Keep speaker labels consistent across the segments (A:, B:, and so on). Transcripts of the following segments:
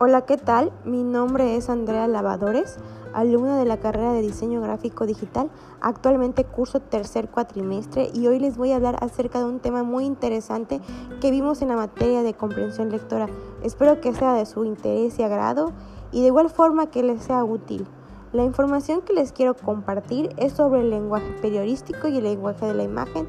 A: Hola, ¿qué tal? Mi nombre es Andrea Lavadores, alumna de la carrera de Diseño Gráfico Digital. Actualmente curso tercer cuatrimestre y hoy les voy a hablar acerca de un tema muy interesante que vimos en la materia de comprensión lectora. Espero que sea de su interés y agrado y de igual forma que les sea útil. La información que les quiero compartir es sobre el lenguaje periodístico y el lenguaje de la imagen.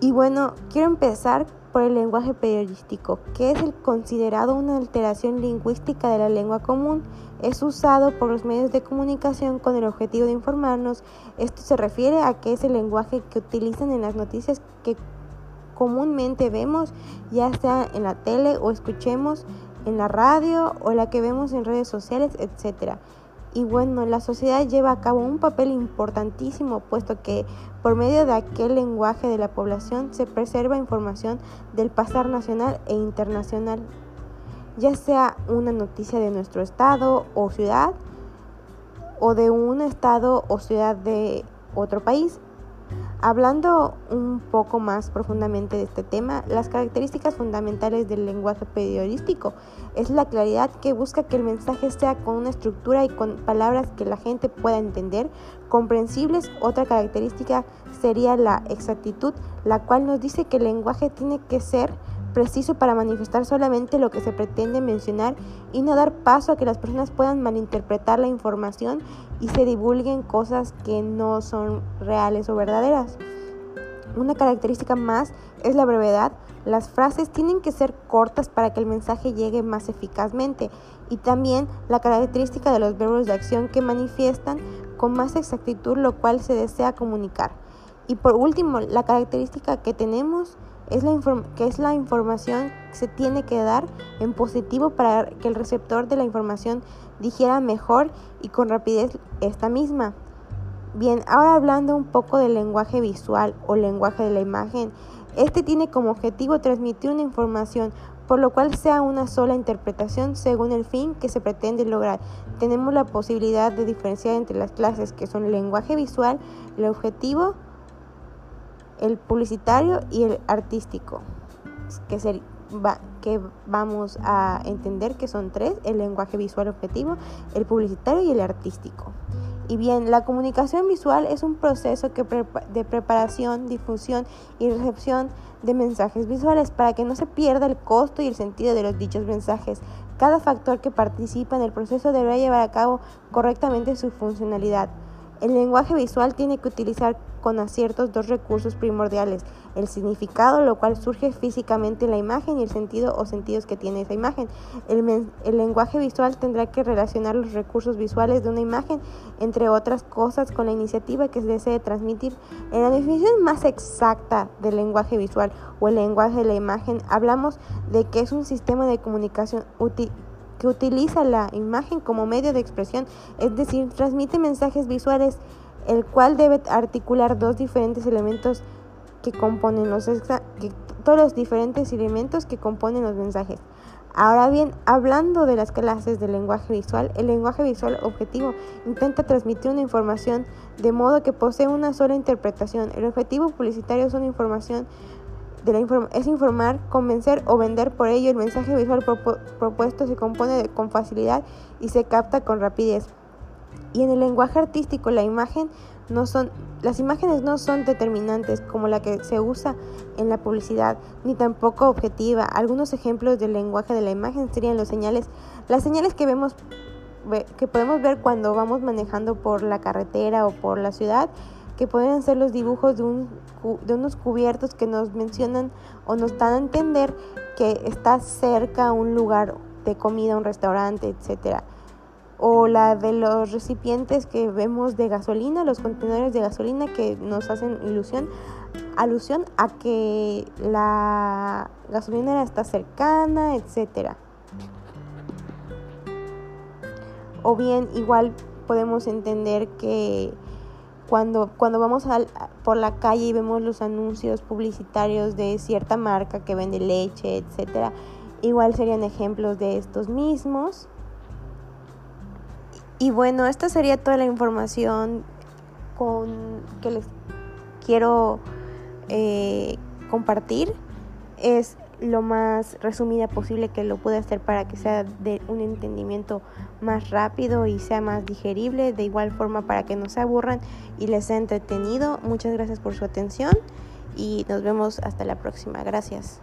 A: Y bueno, quiero empezar por el lenguaje periodístico, que es el considerado una alteración lingüística de la lengua común. Es usado por los medios de comunicación con el objetivo de informarnos. Esto se refiere a que es el lenguaje que utilizan en las noticias que comúnmente vemos, ya sea en la tele o escuchemos en la radio o la que vemos en redes sociales, etcétera. Y bueno, la sociedad lleva a cabo un papel importantísimo, puesto que por medio de aquel lenguaje de la población se preserva información del pasar nacional e internacional, ya sea una noticia de nuestro estado o ciudad, o de un estado o ciudad de otro país. Hablando un poco más profundamente de este tema, las características fundamentales del lenguaje periodístico es la claridad que busca que el mensaje sea con una estructura y con palabras que la gente pueda entender, comprensibles. Otra característica sería la exactitud, la cual nos dice que el lenguaje tiene que ser preciso para manifestar solamente lo que se pretende mencionar y no dar paso a que las personas puedan malinterpretar la información y se divulguen cosas que no son reales o verdaderas. Una característica más es la brevedad. Las frases tienen que ser cortas para que el mensaje llegue más eficazmente y también la característica de los verbos de acción que manifiestan con más exactitud lo cual se desea comunicar. Y por último, la característica que tenemos es la que es la información que se tiene que dar en positivo para que el receptor de la información digiera mejor y con rapidez esta misma. Bien, ahora hablando un poco del lenguaje visual o lenguaje de la imagen, este tiene como objetivo transmitir una información, por lo cual sea una sola interpretación según el fin que se pretende lograr. Tenemos la posibilidad de diferenciar entre las clases que son el lenguaje visual, el objetivo, el publicitario y el artístico, que, que vamos a entender que son tres, el lenguaje visual objetivo, el publicitario y el artístico. Y bien, la comunicación visual es un proceso que de preparación, difusión y recepción de mensajes visuales para que no se pierda el costo y el sentido de los dichos mensajes. Cada factor que participa en el proceso deberá llevar a cabo correctamente su funcionalidad. El lenguaje visual tiene que utilizar con aciertos dos recursos primordiales, el significado, lo cual surge físicamente en la imagen, y el sentido o sentidos que tiene esa imagen. El, lenguaje visual tendrá que relacionar los recursos visuales de una imagen, entre otras cosas, con la iniciativa que se desee transmitir. En la definición más exacta del lenguaje visual o el lenguaje de la imagen, hablamos de que es un sistema de comunicación útil que utiliza la imagen como medio de expresión, es decir, transmite mensajes visuales, el cual debe articular dos diferentes elementos que componen los que, todos los diferentes elementos que componen los mensajes. Ahora bien, hablando de las clases del lenguaje visual, el lenguaje visual objetivo intenta transmitir una información de modo que posee una sola interpretación. El objetivo publicitario es una información es informar, convencer o vender. Por ello, el mensaje visual propuesto se compone con facilidad y se capta con rapidez. Y en el lenguaje artístico, la imagen no son, las imágenes no son determinantes como la que se usa en la publicidad, ni tampoco objetiva. Algunos ejemplos del lenguaje de la imagen serían los señales, las señales que vemos que podemos ver cuando vamos manejando por la carretera o por la ciudad que pueden ser los dibujos de, un, de unos cubiertos que nos mencionan o nos dan a entender que está cerca un lugar de comida, un restaurante, etcétera. O la de los recipientes que vemos de gasolina, los contenedores de gasolina que nos hacen ilusión, alusión a que la gasolinera está cercana, etcétera. O bien igual podemos entender que cuando, cuando vamos por la calle y vemos los anuncios publicitarios de cierta marca que vende leche, etcétera, igual serían ejemplos de estos mismos. Y bueno, esta sería toda la información con, que les quiero eh, compartir. Es lo más resumida posible que lo pueda hacer para que sea de un entendimiento más rápido y sea más digerible, de igual forma para que no se aburran y les sea entretenido. Muchas gracias por su atención y nos vemos hasta la próxima. Gracias.